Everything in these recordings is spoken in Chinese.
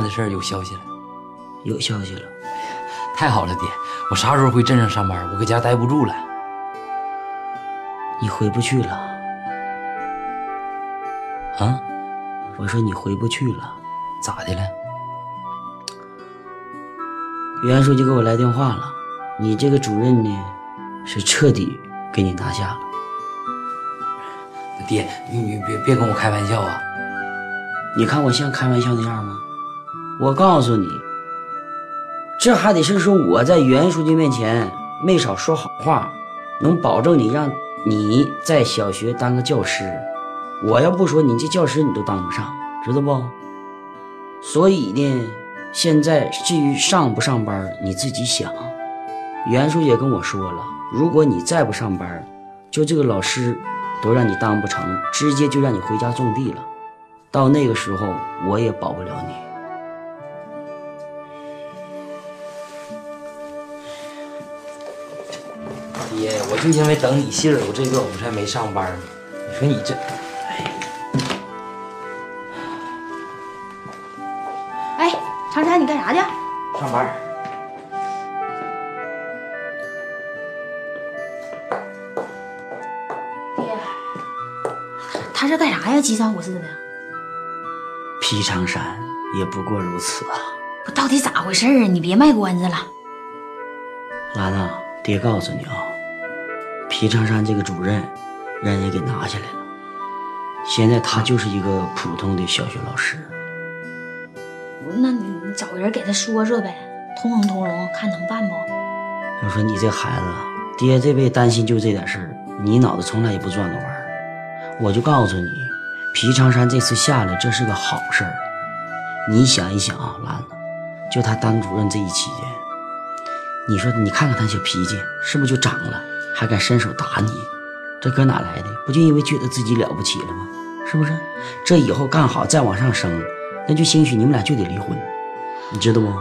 是不是我工作的事儿有消息了？有消息了，太好了，爹！我啥时候回镇上上班？我搁家待不住了。你回不去了。啊？我说你回不去了，咋的了？袁书记给我来电话了，你这个主任呢，是彻底给你拿下了。爹，你你别别跟我开玩笑啊！你看我像开玩笑那样吗？我告诉你，这还得是说我在袁书记面前没少说好话，能保证你让你在小学当个教师。我要不说，你这教师你都当不上，知道不？所以呢，现在至于上不上班，你自己想。袁书记也跟我说了，如果你再不上班，就这个老师都让你当不成，直接就让你回家种地了。到那个时候，我也保不了你。爹，我就因为等你信儿，我这个我才没上班呢。你说你这，哎，长山，你干啥去？上班爹，他这干啥呀？急三火四的。皮长山也不过如此啊！不，到底咋回事啊？你别卖关子了。兰子，爹告诉你啊，皮长山这个主任让人给拿下来了，现在他就是一个普通的小学老师。那你你找人给他说说呗，通融通融，看能办不？要说你这孩子，爹这辈子担心就这点事儿，你脑子从来也不转个弯儿。我就告诉你，皮长山这次下来，这是个好事儿。你想一想啊，兰子，就他当主任这一期间，你说你看看他小脾气，是不是就长了？还敢伸手打你，这搁哪来的？不就因为觉得自己了不起了吗？是不是？这以后干好再往上升，那就兴许你们俩就得离婚，你知道不？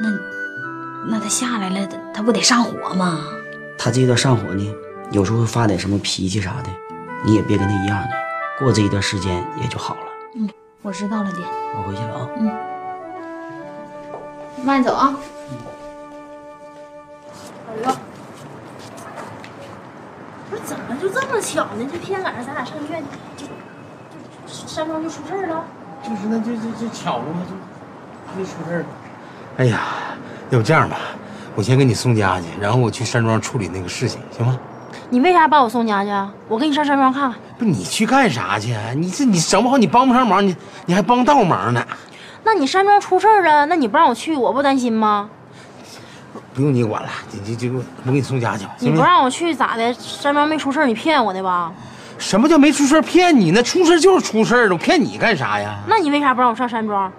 那那他下来了，他他不得上火吗？他这段上火呢，有时候会发点什么脾气啥的，你也别跟他一样的，过这一段时间也就好了。嗯我知道了，姐。我回去了啊。嗯慢走啊。嗯哎呦，怎么就这么巧呢？这天赶上咱俩上医院，就就山庄就出事儿了。就是那就就就巧了嘛，就就出事儿了。哎呀，要不这样吧，我先给你送家去，然后我去山庄处理那个事情，行吗？你为啥把我送家去？我跟你上山庄看看。不，你去干啥去？你这你整不好，你帮不上忙，你你还帮倒忙呢。那你山庄出事儿了，那你不让我去，我不担心吗？不用你管了，你就就我我给你送家去吧，你？不让我去咋的？山庄没出事，你骗我的吧？什么叫没出事骗你呢？出事就是出事了，我骗你干啥呀？那你为啥不让我上山庄？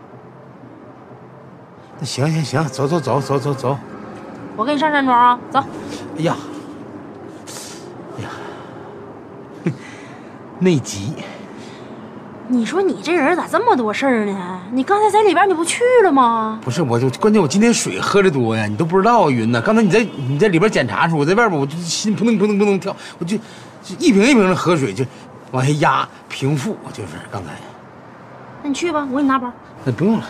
那行行行，走走走走走走。我跟你上山庄啊，走。哎呀，哎呀，内急。你说你这人咋这么多事儿呢？你刚才在里边你不去了吗？不是，我就关键我今天水喝的多呀，你都不知道啊，云呐。刚才你在你在里边检查的时候，我在外边我就心扑腾扑腾扑腾跳，我就就一瓶一瓶的喝水就往下压平复，就是刚才。那你去吧，我给你拿包。那不用了，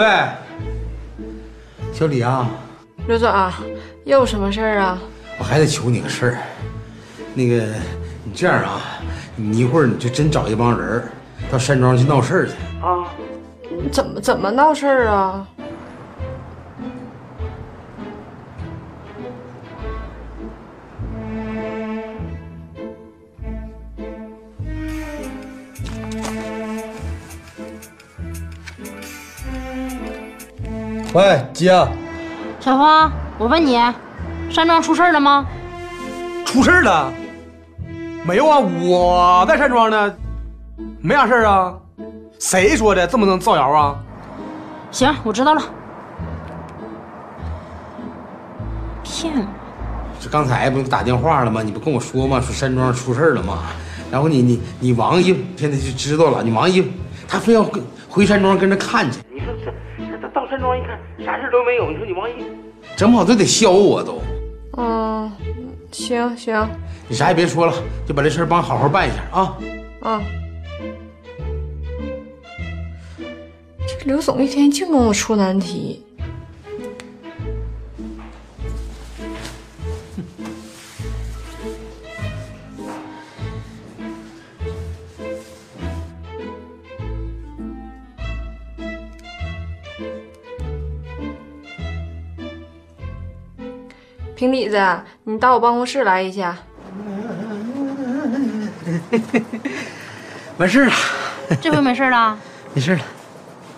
喂，小李啊，刘总啊，又有什么事儿啊？我还得求你个事儿。那个，你这样啊，你一会儿你就真找一帮人到山庄去闹事儿去。啊，怎么怎么闹事儿啊？喂，姐，小芳，我问你，山庄出事了吗？出事了？没有啊，我在山庄呢，没啥事儿啊。谁说的？这么能造谣啊？行，我知道了。骗我！这刚才不是打电话了吗？你不跟我说吗？说山庄出事了吗？然后你你你王姨现在就知道了，你王姨她非要跟回山庄跟着看去。你说这这到山庄一看啥事都没有，你说你王姨整不好都得削我都。嗯，行行，你啥也别说了，就把这事儿帮好好办一下啊。啊。这刘总一天净跟我出难题。平底子，你到我办公室来一下。完事儿了，这回没事了，没事了，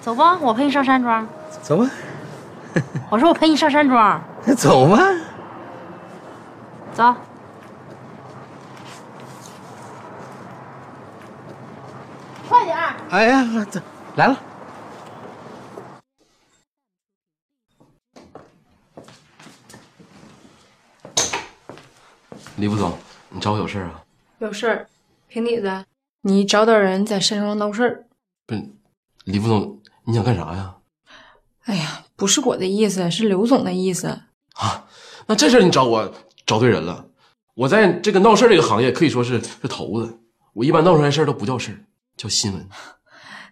走吧，我陪你上山庄。走吧，我说我陪你上山庄，那走吧。走。快点儿！哎呀，这来了。李副总，你找我有事儿啊？有事儿，平底子，你找点人在山庄闹事儿。不是，李副总，你想干啥呀？哎呀，不是我的意思，是刘总的意思。啊，那这事儿你找我找对人了。我在这个闹事儿这个行业可以说是是头子。我一般闹出来事儿都不叫事儿，叫新闻。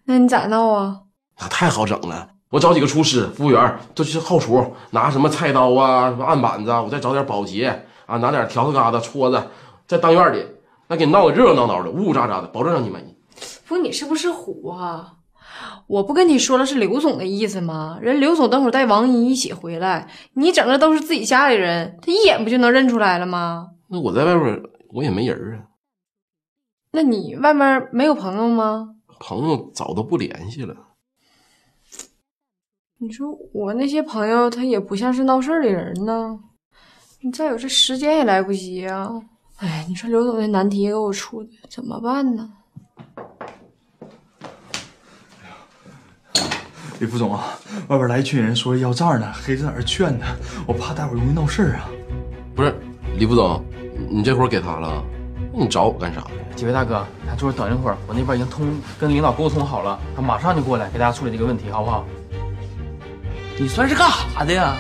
那你咋闹啊？那太好整了，我找几个厨师、服务员，都去后厨拿什么菜刀啊、什么案板子啊，我再找点保洁啊，拿点笤帚疙瘩、戳子，在当院里那给你闹得热热闹闹的，呜呜喳喳的，保证让你满意。不，你是不是虎啊？我不跟你说了是刘总的意思吗？人刘总等会儿带王姨一起回来，你整的都是自己家里人，他一眼不就能认出来了吗？那我在外边我也没人啊，那你外面没有朋友吗？朋友早都不联系了。你说我那些朋友，他也不像是闹事儿的人呢。你再有这时间也来不及啊！哎，你说刘总那难题给我出的怎么办呢？李副总啊，外边来一群人，说要账呢，黑着眼劝呢，我怕待会儿容易闹事儿啊。不是，李副总，你这活给他了，那你找我干啥？几位大哥，在桌上等一会儿，我那边已经通跟领导沟通好了，他马上就过来给大家处理这个问题，好不好？你算是干啥的呀？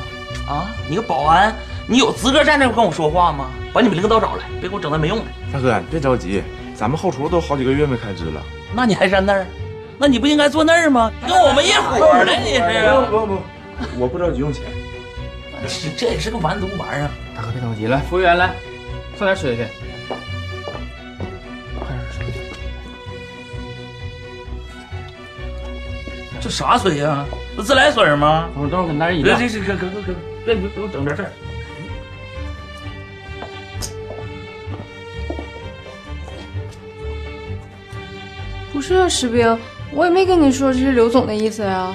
啊，你个保安，你有资格站这跟我说话吗？把你们领导找来，别给我整那没用的。大哥，你别着急，咱们后厨都好几个月没开支了。那你还站那儿？那你不应该坐那儿吗？跟我们一伙儿的，你是？不不不，我不着急用钱。这这也是个完犊玩意儿。大哥别着急，来，服务员来，送点水去。这啥水呀？这自来水吗？等会儿等会儿给你拿饮别料。这这可可可可别别给我整这事儿。不是啊，石兵，我也没跟你说这是刘总的意思呀。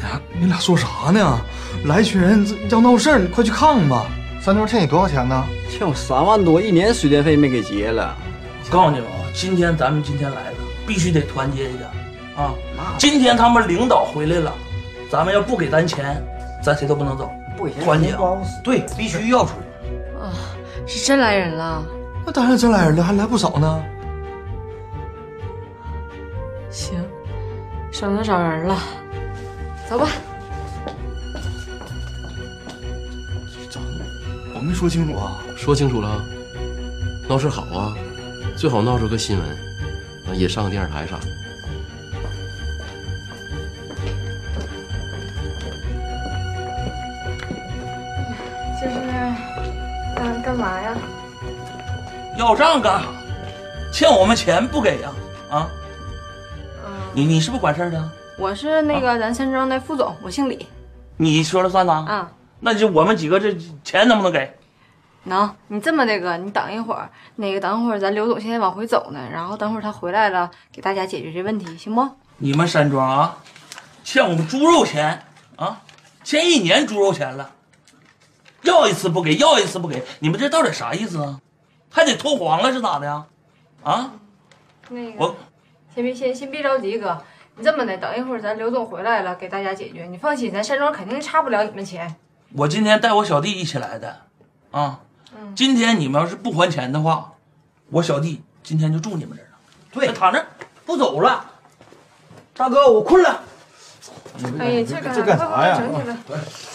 呀，你俩说啥呢？来一群人要闹事儿，你快去看看吧。三妞欠你多少钱呢？欠我三万多，一年水电费没给结了。我告诉你们啊，今天咱们今天来了，必须得团结一点啊！今天他们领导回来了，咱们要不给咱钱，咱谁都不能走。不给钱团结啊钱包！对，必须要出来。啊，是真来人了。那当然真来人了，还来不少呢。行，省得找人了。走吧。我没说清楚啊。说清楚了，闹事好啊，最好闹出个新闻，啊，也上个电视台啥的。这是干干嘛呀？要账干啥？欠我们钱不给呀？啊？你你是不是管事儿的？我是那个咱山庄的副总，我姓李。你说了算呐？啊，那就我们几个这钱能不能给？能，你这么的哥，你等一会儿，那个等会儿咱刘总现在往回走呢，然后等会儿他回来了，给大家解决这问题，行不？你们山庄啊，欠我们猪肉钱啊，欠一年猪肉钱了，要一次不给，要一次不给，你们这到底啥意思啊？还得拖黄了是咋的呀？啊？那个我先别先先别着急，哥，你这么的，等一会儿咱刘总回来了，给大家解决。你放心，咱山庄肯定差不了你们钱。我今天带我小弟一起来的，啊，今天你们要是不还钱的话，我小弟今天就住你们这儿了。对，躺着不走了。大哥，我困了。哎呀，这干啥呀快快快整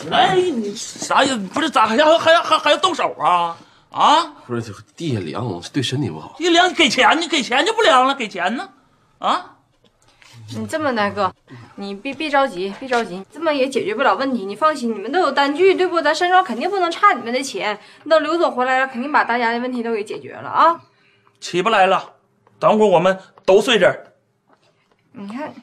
起来。哎，你啥意思？不是咋还要还要还还要动手啊？啊？不是，这地下凉，对身体不好。一凉给钱呢，给钱就不凉了，给钱呢？啊？你这么的哥，你别别着急，别着急，这么也解决不了问题。你放心，你们都有单据，对不？咱山庄肯定不能差你们的钱。等刘总回来了，肯定把大家的问题都给解决了啊！起不来了，等会儿我们都睡这儿。你看，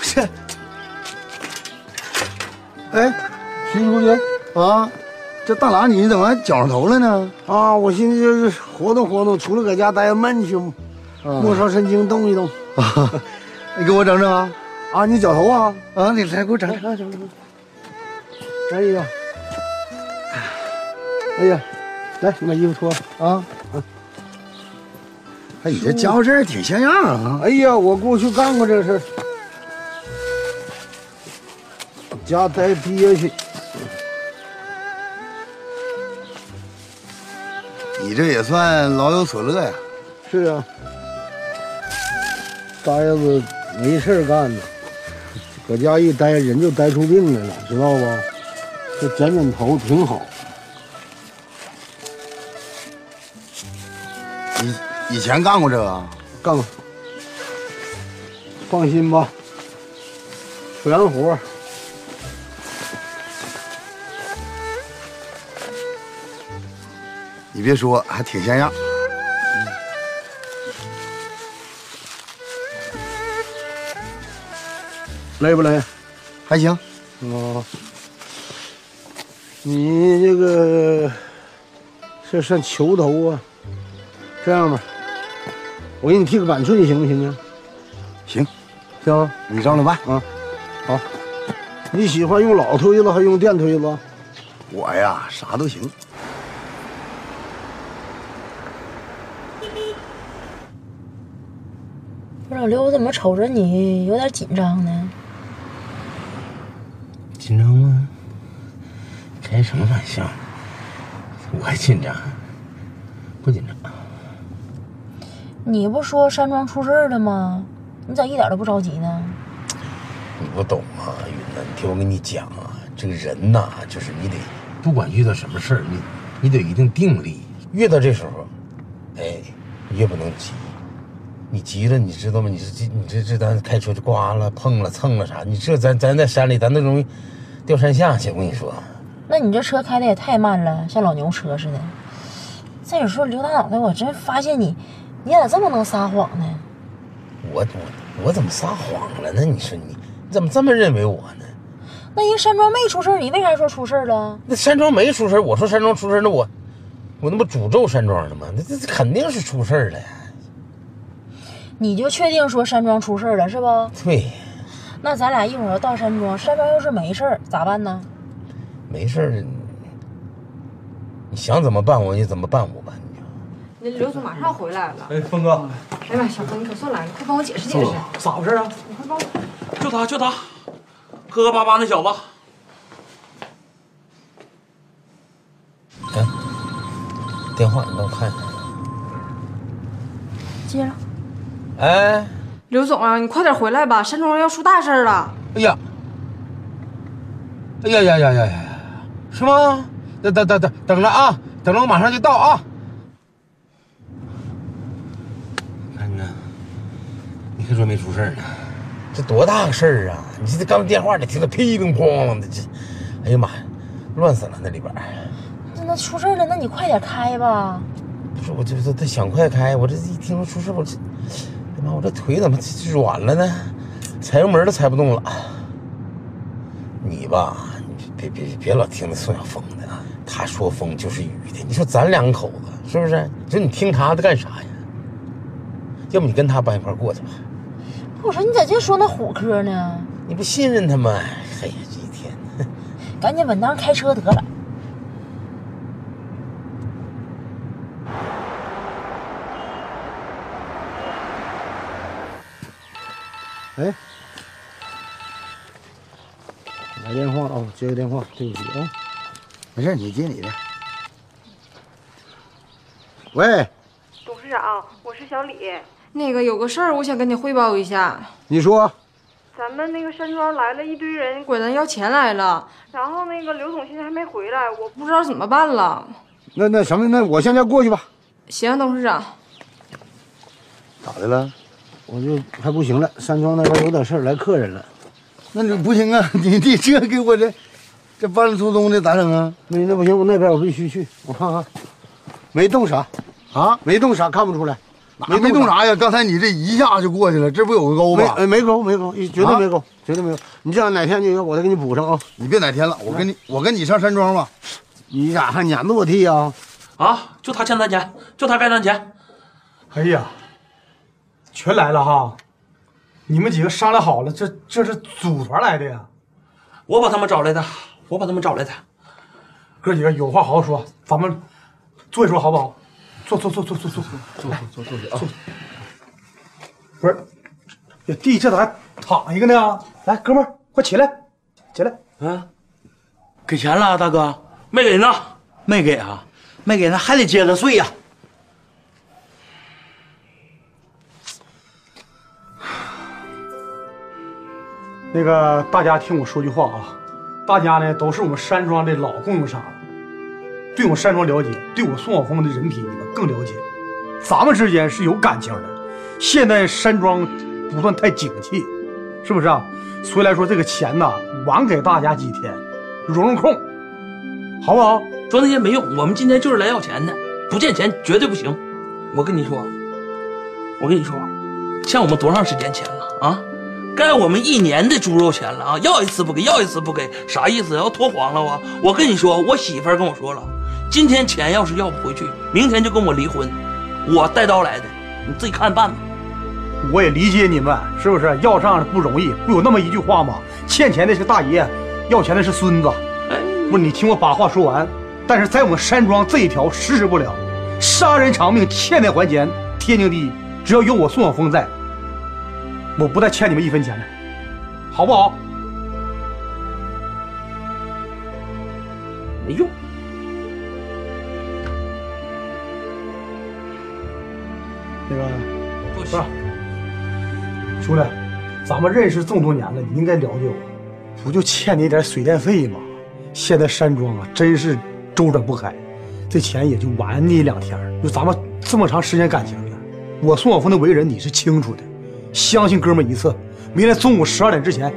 这，哎，徐书记啊，这大郎你怎么还绞上头了呢？啊，我寻思就是活动活动，除了搁家待着闷去，末梢神经动一动。啊，你给我整整啊！啊，你绞头啊？啊，你来给我整整。整整。哎呀，哎呀，来，你把衣服脱了啊！哎，你这家伙事儿挺像样啊！哎呀，我过去干过这事儿，家待憋屈。你这也算老有所乐呀。是啊，呆子没事儿干呢，搁家一待人就待出病来了，知道吧？这剪剪头挺好。以以前干过这个？干过。放心吧，全活。你别说，还挺像样。累不累？还行。哦，你这个这算球头啊？这样吧，我给你剃个板寸，行不行啊？行，行，你照着办啊。好，你喜欢用老推子还是用电推子？我呀，啥都行。不是老刘，我怎么瞅着你有点紧张呢？紧张吗？开什么玩笑？我还紧张？不紧张。你不说山庄出事儿了吗？你咋一点都不着急呢？你不懂啊，云呐，你听我跟你讲啊，这个人呐，就是你得，不管遇到什么事儿，你你得有一定定力。越到这时候，哎，越不能急。你急了，你知道吗？你这你这这咱开车就刮了、碰了、蹭了啥？你这咱咱在山里，咱都容易掉山下去。我跟你说，那你这车开的也太慢了，像老牛车似的。再有说刘大脑袋，我真发现你，你咋这么能撒谎呢？我我我怎么撒谎了呢？你说你你怎么这么认为我呢？那人山庄没出事儿，你为啥说出事儿了？那山庄没出事儿，我说山庄出事儿，那我我那不诅咒山庄了吗？那这这肯定是出事儿了呀。你就确定说山庄出事儿了是不？对。那咱俩一会儿要到山庄，山庄要是没事儿咋办呢？没事儿，你想怎么办我就怎么办我吧。那刘总马上回来了。哎，峰哥。哎呀妈，小峰，你可算来了，快帮我解释解释。咋回事啊？你快帮我。就他，就他，磕磕巴巴那小子。电话你帮我看看。接着。哎，刘总啊，你快点回来吧，山庄要出大事了。哎呀，哎呀呀呀呀呀，是吗？等等等等等着啊，等着我马上就到啊。看看，你可说没出事呢？这多大个事儿啊！你这刚电话里听得噼里啪啦的，这，哎呀妈呀，乱死了那里边。那那出事了，那你快点开吧。不是，我这这这想快开，我这一听说出事，我这，哎妈我这腿怎么软了呢？踩油门都踩不动了。你吧，你别别别别老听那宋晓峰的，他说风就是雨的。你说咱两口子是不是？你说你听他的干啥呀？要不你跟他搬一块过去吧？我说你咋净说那虎嗑呢？你不信任他吗？哎呀，这一天，赶紧稳当开车得了。哎，来电话啊、接个电话，对不起啊。没事，你接你的。喂，董事长，我是小李。那个有个事儿，我想跟你汇报一下。你说，咱们那个山庄来了一堆人，管咱要钱来了。然后那个刘总现在还没回来，我不知道怎么办了。那那什么，那我现在过去吧。行，董事长。咋的了？我就还不行了，山庄那边有点事儿，来客人了。那你不行啊，你你这给我这这半路出东的咋整啊？那那不行，我那边我必须去，我看看，没动啥啊？没动啥，看不出来。没没动啥呀？刚才你这一下就过去了，这不有个沟吗？呃没沟没沟，绝对没沟，啊绝对没有。你这样哪天就要我再给你补上啊？你别哪天了，我跟你我跟你上山庄吧。你咋还撵着我弟啊？啊，就他欠咱钱，就他该咱钱。哎呀，全来了哈！你们几个商量好了，这这是组团来的呀？我把他们找来的，我把他们找来的。哥几个有话好好说，咱们坐一桌好不好？坐坐坐坐坐坐坐坐坐坐坐啊！不是，这地这咋还躺一个呢？来，哥们儿，快起来，起来！啊，给钱了，大哥？没给呢，没给啊，没给，那还得接着睡呀、那个大家听我说句话啊，大家呢都是我们山庄的老供应商了，对我们山庄了解，对我宋晓峰的人品你们更了解。咱们之间是有感情的，现在山庄不算太景气，是不是啊？所以来说这个钱呐，晚给大家几天，容容空，好不好？说那些没用，我们今天就是来要钱的，不见钱绝对不行。我跟你说，我跟你说，欠我们多长时间钱了啊？该我们一年的猪肉钱了啊！要一次不给，要一次不给，啥意思？要拖黄了啊！我跟你说，我媳妇儿跟我说了，今天钱要是要不回去，明天就跟我离婚。我带刀来的，你自己看办吧。我也理解你们，是不是？要账不容易，不有那么一句话吗？欠钱的是大爷，要钱的是孙子。哎不是你听我把话说完，但是在我们山庄这一条实施不了，杀人偿命，欠债还钱，天经地义。只要有我宋晓峰在，我不带欠你们一分钱的，好不好？没用。那个不是，兄弟，咱们认识这么多年了，你应该了解我，不就欠你一点水电费吗？现在山庄啊，真是周转不开，这钱也就晚你两天。就咱们这么长时间感情了，我宋晓峰的为人你是清楚的，相信哥们一次，明天中午十二点之前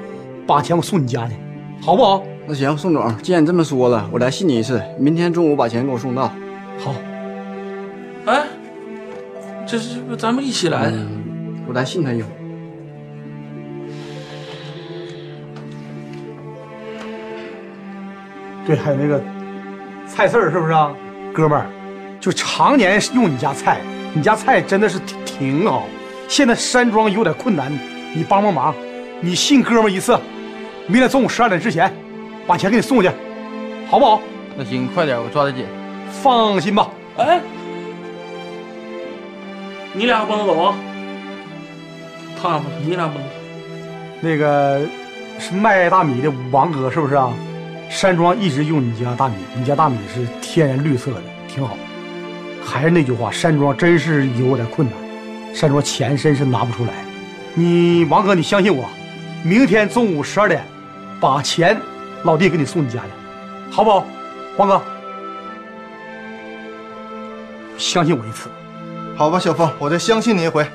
把钱我送你家去，好不好？那行，宋总，既然你这么说了，我来信你一次，明天中午把钱给我送到。好。哎，这是不咱们一起来的？我来信他一回。对，还有那个菜刺儿是不是啊，哥们儿？就常年用你家菜，你家菜真的是挺挺好。现在山庄有点困难，你帮帮忙，你信哥们一次，明天中午十二点之前把钱给你送去，好不好？那行，快点，我抓得紧。放心吧。哎，你俩不能走啊！他们，你俩不能走。那个是卖大米的王哥是不是啊？山庄一直用你家大米，你家大米是天然绿色的，挺好。还是那句话，山庄真是有点困难，山庄钱真是拿不出来。你王哥，你相信我，明天中午十二点，把钱老弟给你送你家去，好不好？王哥，相信我一次。好吧，小峰，我再相信你一回。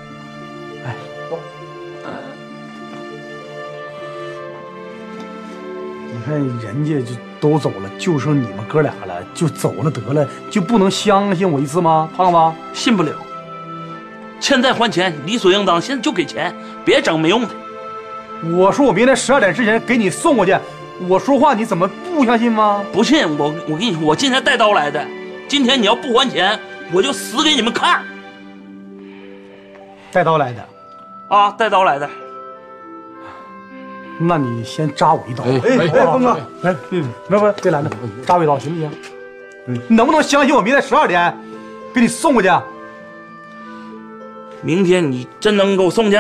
你看人家就都走了，就剩你们哥俩了，就走了得了，就不能相信我一次吗？胖子，信不了。欠债还钱，理所应当。现在就给钱，别整没用的。我说我明天十二点之前给你送过去，我说话你怎么不相信吗？不信我，我跟你说，我今天带刀来的。今天你要不还钱，我就死给你们看。带刀来的，啊，带刀来的。那你先扎我一刀。哎哎，峰哥，来，嗯，别别别拦着，扎我一刀行不行？嗯，你能不能相信我明天十二点给你送过去？明天你真能给我送去？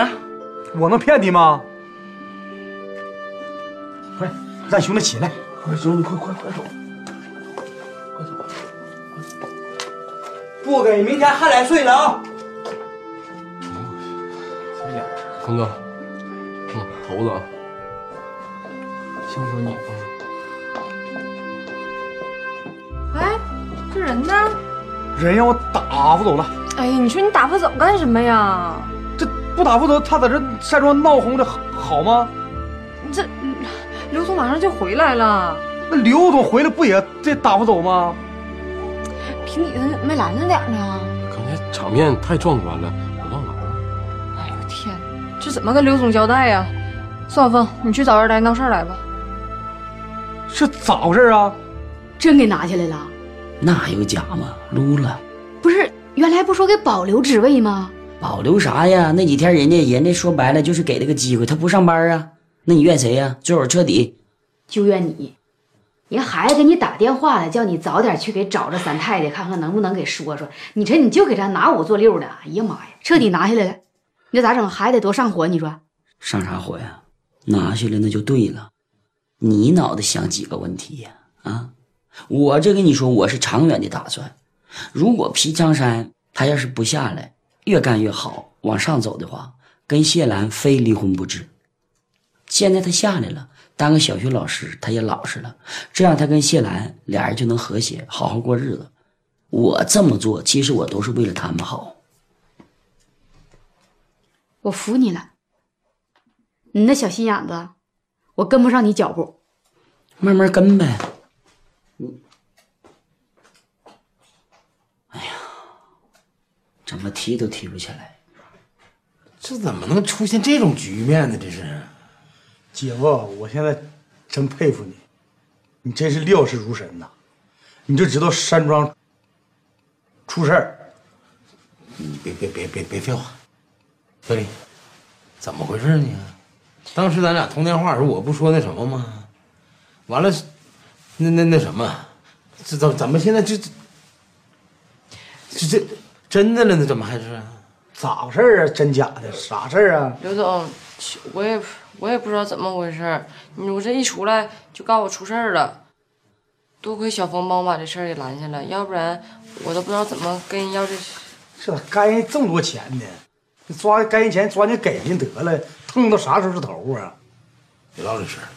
我能骗你吗？快，让兄弟起来！快兄弟，快快快走！快走不给，明天还来睡了啊！峰哥，嗯，猴子啊，辛苦你了。哎，这人呢？人让我打发走了。哎呀，你说你打发走干什么呀？这不打发走，他在这山庄闹哄的好吗？这刘总马上就回来了。那刘总回来不也得打发走吗？平底子没拦着点呢。刚才场面太壮观了，我忘了。哎呦天，这怎么跟刘总交代呀？宋晓，峰，你去找人来闹事儿来吧。这咋回事啊？真给拿下来了？那还有假吗？撸了。不是，原来不说给保留职位吗？保留啥呀？那几天人家人家说白了就是给了个机会，他不上班啊。那你怨谁呀？最后彻底就怨你。人孩子给你打电话了，叫你早点去给找着三太太，看看能不能给说说。你这你就给他拿五做六的，哎呀妈呀，彻底拿下来了。你这咋整？孩子得多上火，你说？上啥火呀？拿下来那就对了。你脑袋想几个问题呀？啊，我这跟你说，我是长远的打算。如果皮江山他要是不下来，越干越好，往上走的话，跟谢兰非离婚不治。现在他下来了。当个小学老师，他也老实了，这样他跟谢兰俩人就能和谐，好好过日子。我这么做，其实我都是为了他们好。我服你了，你那小心眼子，我跟不上你脚步，慢慢跟呗。哎呀，怎么提都提不起来，这怎么能出现这种局面呢？这是。姐夫，我现在真佩服你，你真是料事如神呐！你就知道山庄出事儿，你别别别别别废话，小李，怎么回事呢？当时咱俩通电话的时候，我不说那什么吗？完了，那那那什么，这怎怎么现在这这这真的了呢？怎么还是？咋回事啊？真假的？啥事儿啊？刘总，我也。我也不知道怎么回事，我这一出来就告诉我出事儿了，多亏小峰帮我把这事儿给拦下了，要不然我都不知道怎么跟人要这。这咋该人这么多钱呢？抓该人钱抓紧给人得了，碰到啥时候是头啊？别唠这事儿，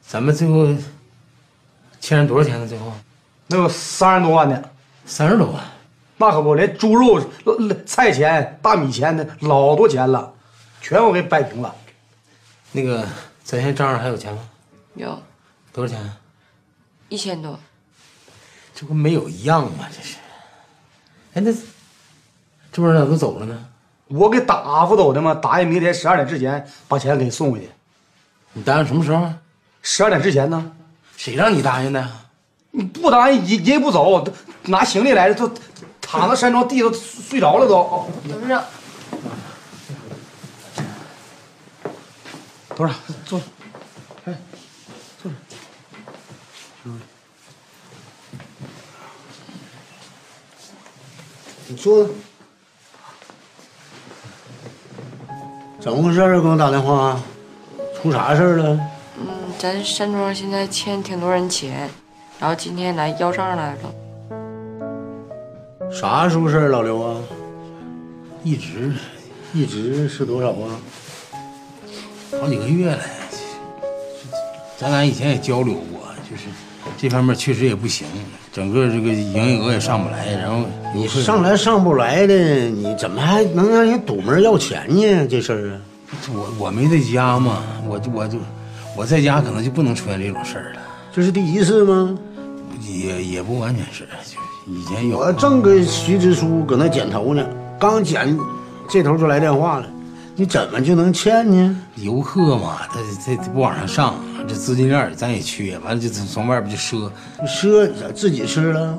咱们最后欠人多少钱呢？最后那有三十多万呢，三十多万，那可不，连猪肉、菜钱、大米钱的老多钱了，全我给摆平了。那个，咱现在账上还有钱吗？有，多少钱？一千多。这不没有一样吗？这是。哎，那这帮人咋都走了呢？我给打发走的吗？答应明天十二点之前把钱给送回去。你答应什么时候？十二点之前呢？谁让你答应的？你不答应，人人也不走，拿行李来的，都躺在山庄地都睡着了都。董事长。董事长？坐。哎，坐。你坐。怎么回事啊？给我打电话，出啥事了？嗯，咱山庄现在欠挺多人钱，然后今天来要账来了。啥时候事老刘啊？一直，一直是多少啊？好几个月了，咱俩以前也交流过，就是这方面确实也不行，整个这个营业额也上不来。然后你上来上不来的，你怎么还能让人堵门要钱呢？这事儿啊，我我没在家嘛，我就我就我在家可能就不能出现这种事儿了。这是第一次吗？也也不完全是，就是以前有。我正跟徐支书搁那剪头呢，刚剪，这头就来电话了。你怎么就能欠呢？游客嘛，他他他不往上上，这资金链咱也缺，完了就从外边就赊，赊自己吃了。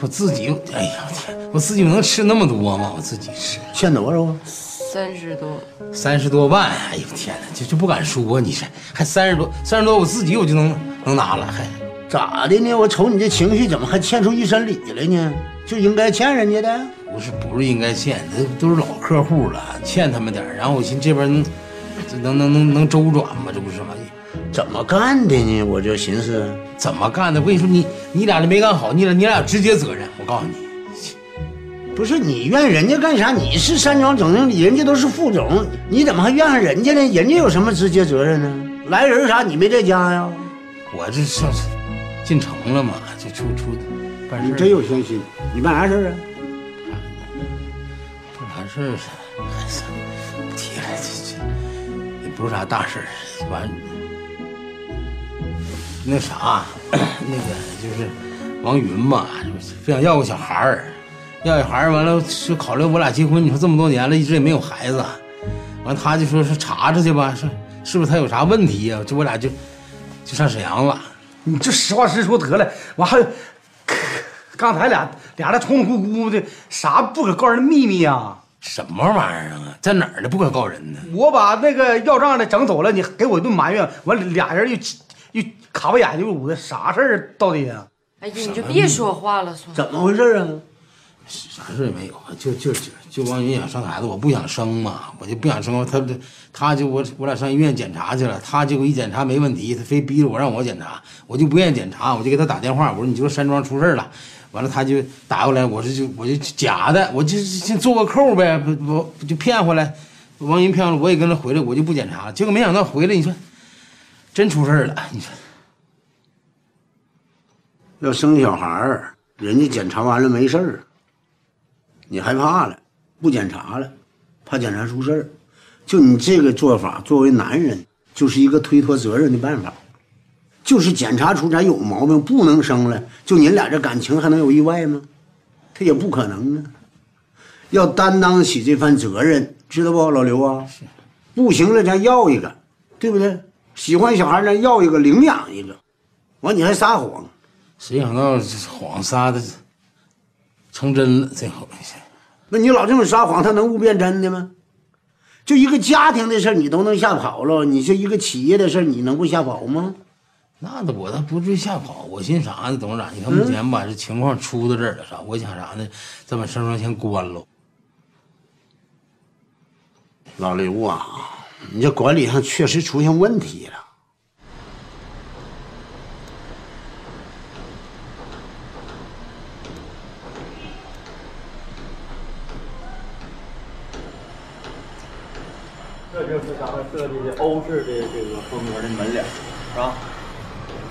我自己，哎呀天，我自己能吃那么多吗？我自己吃，欠多少啊？三十多，三十多万！哎呦天哪，就就不敢说你这还三十多，三十多我自己我就能能拿了，还咋的呢？我瞅你这情绪，怎么还欠出一身理来呢？就应该欠人家的？不是不是应该欠，这都是老客户了，欠他们点然后我寻思这边能能能能能周转吗？这不是吗？怎么干的呢？我就寻思怎么干的。我跟你说，你你俩这没干好，你俩你俩直接责任。我告诉你。不是你怨人家干啥？你是山庄总经理，人家都是副总，你怎么还怨上人家呢？人家有什么直接责任呢？来人啥？你没在家呀？我这上进城了嘛，就出出办事。你真有心心，你办啥事啊？办啥事不提了，这这也不是啥大事儿。完，那啥，那个就是王云嘛，非想要个小孩儿。要小孩儿完了，就考虑我俩结婚。你说这么多年了，一直也没有孩子。完，他就说是查查去吧，是是不是他有啥问题呀？就我俩就就上沈阳了。你就实话实说得了。完还刚才俩俩人冲冲咕咕的，啥不可告人的秘密啊？什么玩意儿啊？在哪儿呢？不可告人呢？我把那个要账的整走了，你给我一顿埋怨。完俩人又又卡巴眼睛捂的，啥事儿到底啊？哎呀，你就别说话了，算怎么回事啊？啥事也没有，就就就就王云想生孩子，我不想生嘛，我就不想生。他他就我我俩上医院检查去了，他结果一检查没问题，他非逼着我让我检查，我就不愿意检查，我就给他打电话，我说你就说山庄出事了，完了他就打过来，我说就我就假的，我就先做个扣呗，不不就骗回来，王云骗了，我也跟着回来，我就不检查，结果没想到回来，你说真出事了，你说要生小孩，人家检查完了没事儿。你害怕了，不检查了，怕检查出事儿。就你这个做法，作为男人，就是一个推脱责任的办法。就是检查出咱有毛病，不能生了，就你俩这感情还能有意外吗？他也不可能啊。要担当起这番责任，知道不，老刘啊？不行了，咱要一个，对不对？喜欢小孩，咱要一个，领养一个。完，你还撒谎，谁想到谎撒的？成真了，这回那你老这么撒谎，他能不变真的吗？就一个家庭的事你都能吓跑了，你说一个企业的事你能不吓跑吗？那我倒不至于吓跑，我寻啥呢，董事长？你看目前把这情况出到这儿了，啥？我想啥呢？再把山庄先关了。老刘啊，你这管理上确实出现问题了。这就是咱们设计的欧式的这个风格的门脸，是吧？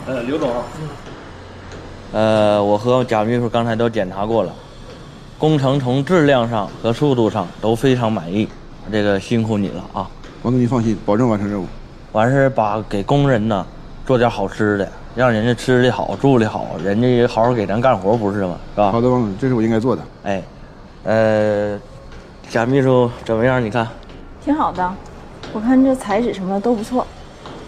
呃，刘总，呃，我和贾秘书刚才都检查过了，工程从质量上和速度上都非常满意，这个辛苦你了啊！王总，你放心，保证完成任务。完事把给工人呢做点好吃的，让人家吃的好，住的好，人家也好好给咱干活，不是吗？是吧？好的，王总，这是我应该做的。哎，呃，贾秘书怎么样？你看，挺好的。我看这材质什么的都不错。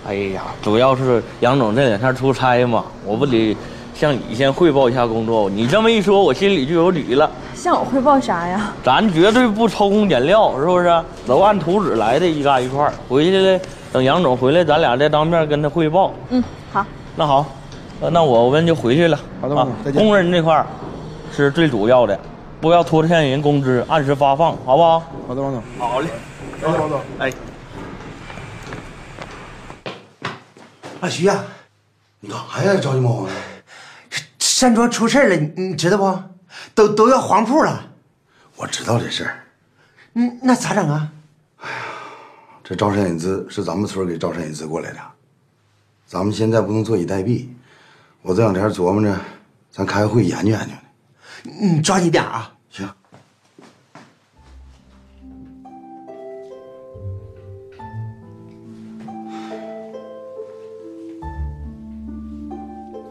哎呀，主要是杨总这两天出差嘛，我不得向你先汇报一下工作。你这么一说，我心里就有底了。向我汇报啥呀？咱绝对不偷工减料，是不是？都按图纸来的，一嘎一块儿回去了，等杨总回来，咱俩再当面跟他汇报。嗯，好。那好，那我们就回去了。好的，王总，再见。工人这块儿是最主要的，不要拖欠人工资，按时发放，好不好？好的，王总。好嘞，再见，王总。哎。阿徐呀，你干啥呀？着急忙慌的。山庄出事了，你你知道不？都都要黄铺了。我知道这事儿。嗯，那咋整啊？哎呀，这招商引资是咱们村给招商引资过来的，咱们现在不能坐以待毙。我这两天琢磨着，咱开个会研究研究呢。你抓紧点啊！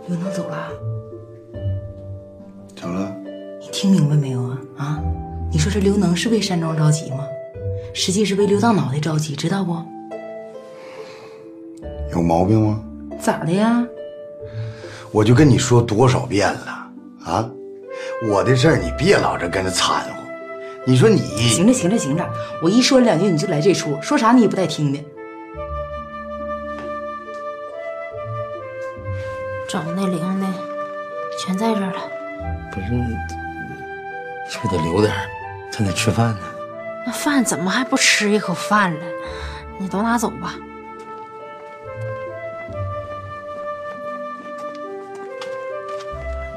刘能走了？怎么了。你听明白没有啊？啊？你说这刘能是为山庄着急吗？实际是为刘大脑袋着急知道不？有毛病吗？咋的呀？我就跟你说多少遍了啊？我的事你别老是跟着掺和。你说你行了行了行了。我一说两句你就来这出说啥你也不带听的。整的零的全在这儿了。不是，是不是得留点儿？咱得吃饭呢。那饭怎么还不吃一口饭了？你都拿走吧。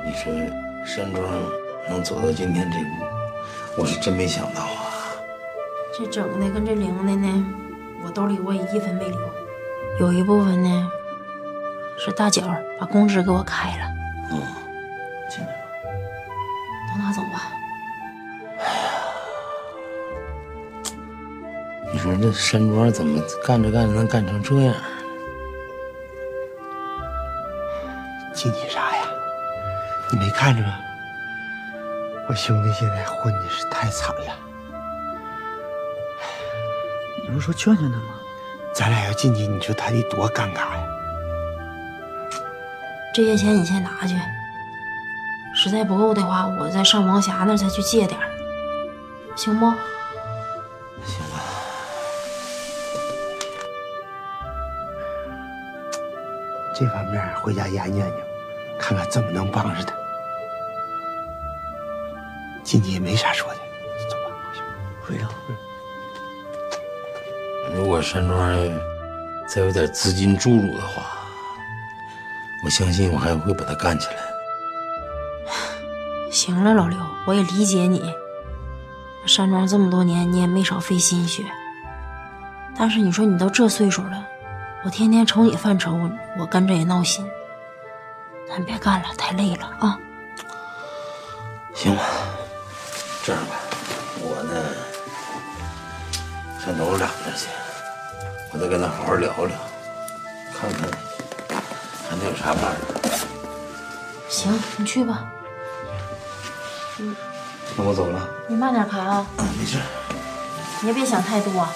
你说山庄能走到今天这步，我是真没想到啊。这整的跟这零的呢，我兜里我也一分没留，有一部分呢是大脚把工资给我开了。嗯，都拿走吧。哎呀你说这山庄怎么干着干着能干成这样？惊你啥呀？你没看着吗？我兄弟现在混的是太惨了。你不是说劝劝他吗？咱俩要进去，你说他得多尴尬呀！这些钱你先拿去，实在不够的话，我再上王霞那儿再去借点儿，行不？这方面回家研究研究，看看怎么能帮着他。进去也没啥说的，走吧，回头。如果山庄再有点资金注入的话，我相信我还会把他干起来。行了，老刘，我也理解你。山庄这么多年，你也没少费心血。但是你说你都这岁数了，我天天瞅你犯愁，我跟着也闹心。咱别干了，太累了啊！行吧，这样吧，我呢上楼两边去，我再跟他好好聊聊，看看有啥办法。行，你去吧。那我走了。你慢点开啊。没事。你也别想太多。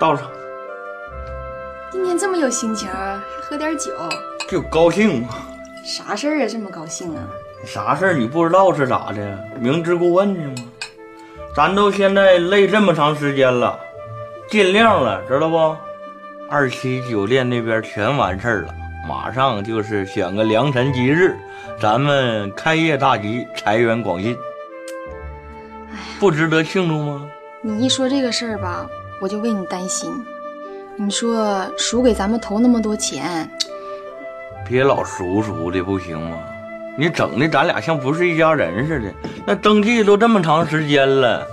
倒上，今天这么有心情，还喝点酒，就高兴嘛。啥事儿啊？这么高兴啊？啥事儿你不知道是咋的？明知故问呢吗？咱都现在累这么长时间了，尽量了，知道不？二期酒店那边全完事儿了，马上就是选个良辰吉日，咱们开业大吉，财源广进。不值得庆祝吗？你一说这个事儿吧，我就为你担心。你说叔给咱们投那么多钱，别老叔叔的不行吗？你整的咱俩像不是一家人似的。那登记都这么长时间了，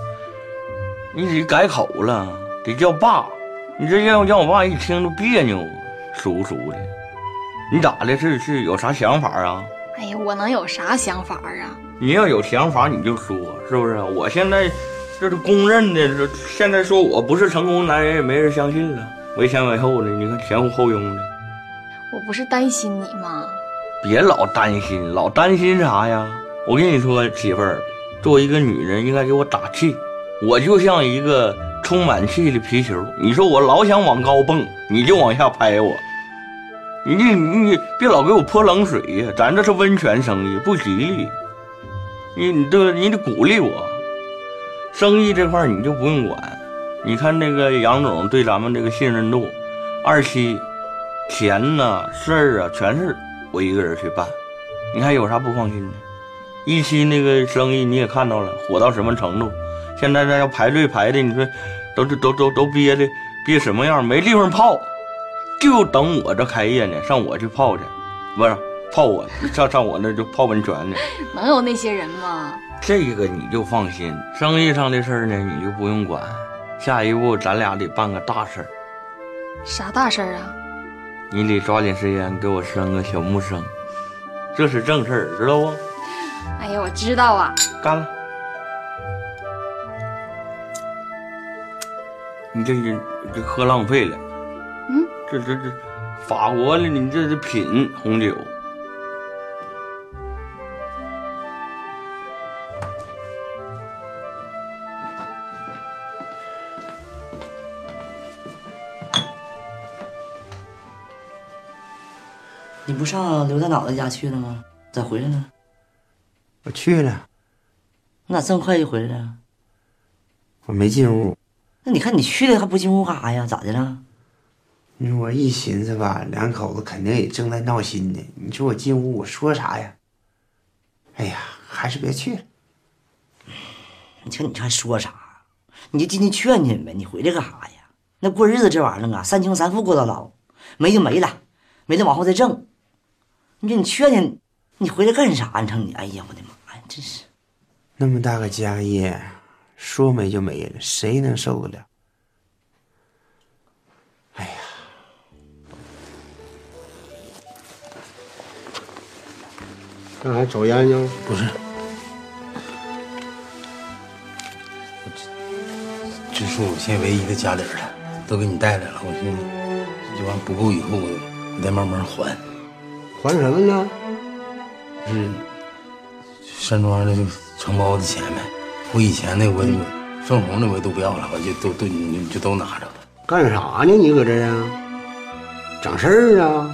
你得改口了，得叫爸。你这让让我爸一听都别扭，叔叔的。你咋的？是是有啥想法啊？哎呀，我能有啥想法啊？你要有想法你就说，是不是？我现在这是公认的，这现在说我不是成功男人，也没人相信了。为前为后的，你看前呼后拥的。我不是担心你吗？别老担心，老担心啥呀？我跟你说，媳妇儿，作为一个女人，应该给我打气。我就像一个充满气的皮球，你说我老想往高蹦，你就往下拍我。你你你别老给我泼冷水呀！咱这是温泉生意，不吉利。你你这你得鼓励我。生意这块你就不用管。你看那个杨总对咱们这个信任度，二期钱呐事儿啊，全是我一个人去办。你还有啥不放心的？一期那个生意你也看到了，火到什么程度？现在这要排队排的，你说都都都都憋的憋什么样？没地方泡，就等我这开业呢，上我去泡去，不是泡我上上我那就泡温泉去。能有那些人吗？这个你就放心，生意上的事儿呢，你就不用管。下一步咱俩得办个大事儿，啥大事儿啊？你得抓紧时间给我生个小木生，这是正事儿，知道不？哎呀，我知道啊。干了！你这这这喝浪费了。嗯，这这这，法国的你这是品红酒。你不上刘大脑袋家去了吗？咋回来了？我去了，你咋这么快就回来了？我没进屋。那你看你去了还不进屋干啥呀？咋的了？你说我一寻思吧，两口子肯定也正在闹心呢。你说我进屋我说啥呀？哎呀，还是别去了。你瞧你还说啥？你就进去劝劝呗。你回来干啥呀？那过日子这玩意儿啊，三穷三富过到老，没就没了，没了往后再挣。你说你劝劝，你回来干啥？你瞅你，哎呀，我的妈呀，真是！那么大个家业，说没就没了，谁能受得了？哎呀，干啥抽烟呢？不是，这是我现在唯一的家底儿了，都给你带来了。我寻思这玩意儿不够以后，我再慢慢还。还什么呢？是山庄那个承包的钱呗。我以前那我我分红的我都不要了，我就都都你就都拿着了。干啥呢？你搁这啊？整事儿啊？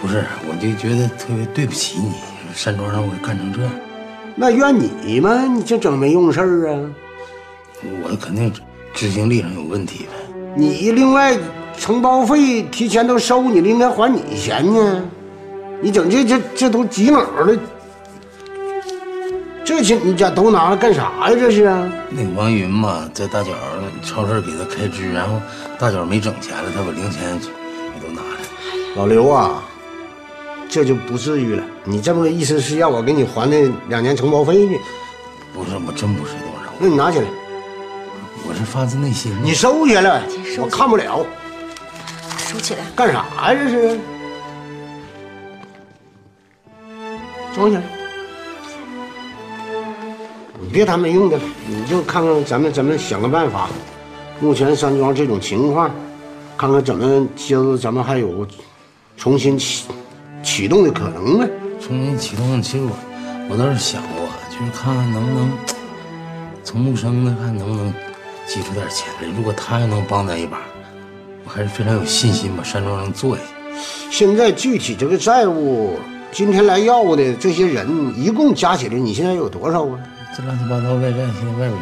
不是，我就觉得特别对不起你，山庄让我干成这样。那怨你吗？你这整没用事儿啊？我肯定执行力上有问题呗。你另外承包费提前都收，你了应该还你钱呢。你整这这这都几毛了？这钱你家都拿了干啥呀？这是啊？那王云嘛，在大脚超市给他开支，然后大脚没整钱了，他把零钱也都拿了。老刘啊，这就不至于了。你这么个意思是让我给你还那两年承包费呢？不是，我真不是多少。那你拿起来，我是发自内心。你收起来，我看不了。收起来。干啥呀？这是？收起来。你别谈没用的了，你就看看咱们咱们想个办法。目前山庄这种情况，看看怎么接着咱们还有重新启启动的可能呢？重新启动，其实我我倒是想过，就是看看能不能从木生那看能不能挤出点钱来。如果他要能帮咱一把，我还是非常有信心把山庄能做下去。现在具体这个债务，今天来要的这些人一共加起来，你现在有多少啊？这乱七八糟外债现在外边有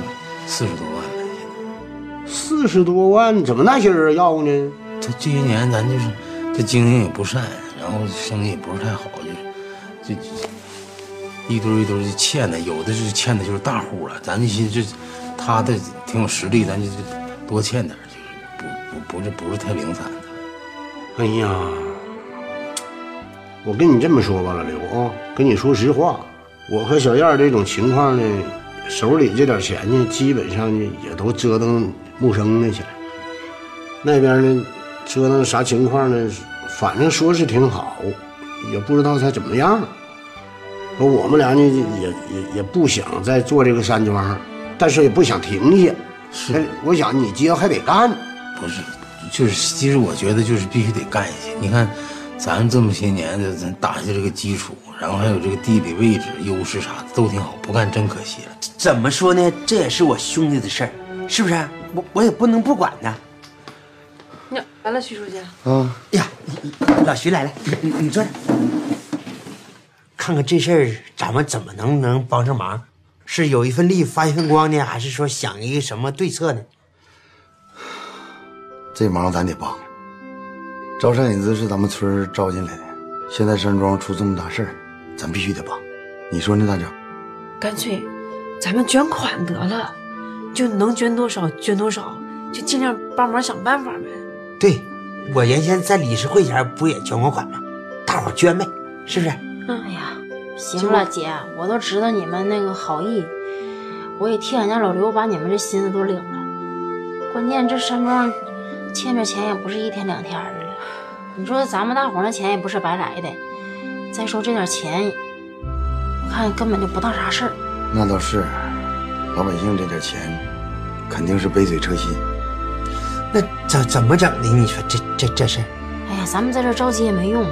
四十多万了，四十多万，怎么那些人要呢？他这些年咱就是这经营也不善，然后生意也不是太好，就就一堆一堆的欠的，有的是欠的就是大户了。咱这些这他的挺有实力，咱就多欠点，就是不不不是不是太零散的。哎呀，我跟你这么说吧，老刘啊，跟你说实话。我和小燕这种情况呢，手里这点钱呢，基本上呢也都折腾木生那去了。那边呢，折腾啥情况呢？反正说是挺好，也不知道他怎么样。可我们俩呢，也也也不想再做这个山庄，但是也不想停下。是，我想你接着还得干。不是，就是其实我觉得就是必须得干下去。你看，咱这么些年的，咱打下这个基础。然后还有这个地理位置优势啥的都挺好，不干真可惜了。怎么说呢？这也是我兄弟的事儿，是不是？我我也不能不管呢。你来了，徐书记。啊呀，老徐来了，你你坐着，看看这事儿咱们怎么能能帮上忙？是有一份力发一份光呢，还是说想一个什么对策呢？这忙咱得帮。招商引资是咱们村招进来的，现在山庄出这么大事儿。咱必须得帮，你说呢，大脚？干脆咱们捐款得了，就能捐多少捐多少，就尽量帮忙想办法呗。对，我原先在理事会前不也捐过款吗？大伙捐呗，是不是？哎呀，行了，姐，我都知道你们那个好意，我也替俺家老刘把你们这心思都领了。关键这山庄欠着钱也不是一天两天的了。你说咱们大伙儿那钱也不是白来的，再说这点钱，我看根本就不当啥事儿。那倒是，老百姓这点钱，肯定是杯水车薪。那怎怎么整的？你说这这这事儿？哎呀，咱们在这着急也没用，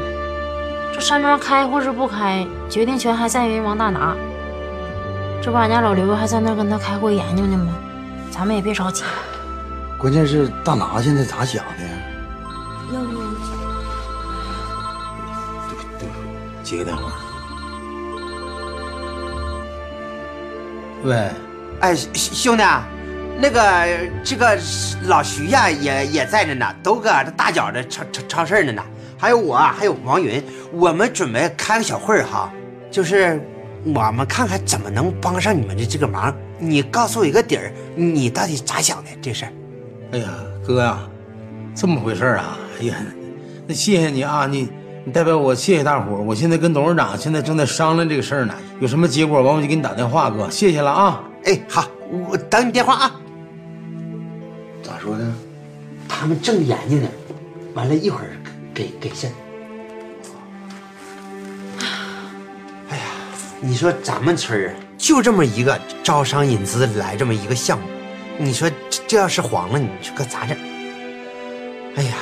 这山庄开或是不开，决定权还在于王大拿。这不，俺家老刘还在那跟他开会研究呢吗？咱们也别着急。关键是大拿现在咋想的？要不接个电话。喂，哎，兄弟，那个这个老徐呀，也也在这呢，都搁这大脚的超超超市呢呢。还有我，还有王云，我们准备开个小会儿哈，就是我们看看怎么能帮上你们的这个忙。你告诉我一个底儿，你到底咋想的这事儿？哎呀，哥呀，这么回事啊！哎呀，那谢谢你啊，你你代表我谢谢大伙儿。我现在跟董事长现在正在商量这个事儿呢，有什么结果完我就给你打电话，哥，谢谢了啊。哎，好，我等你电话啊。咋说呢？他们正研究呢，完了一会儿给给信。哎呀，你说咱们村儿就这么一个招商引资来这么一个项目，你说这这要是黄了，你说可咋整？哎呀，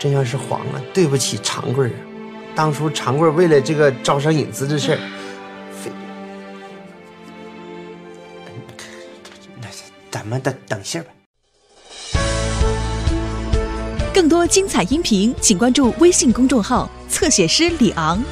真要是黄了，对不起长贵儿啊！当初长贵为了这个招商引资的事儿，非那咱们等等信儿吧。更多精彩音频，请关注微信公众号“侧写师李昂”。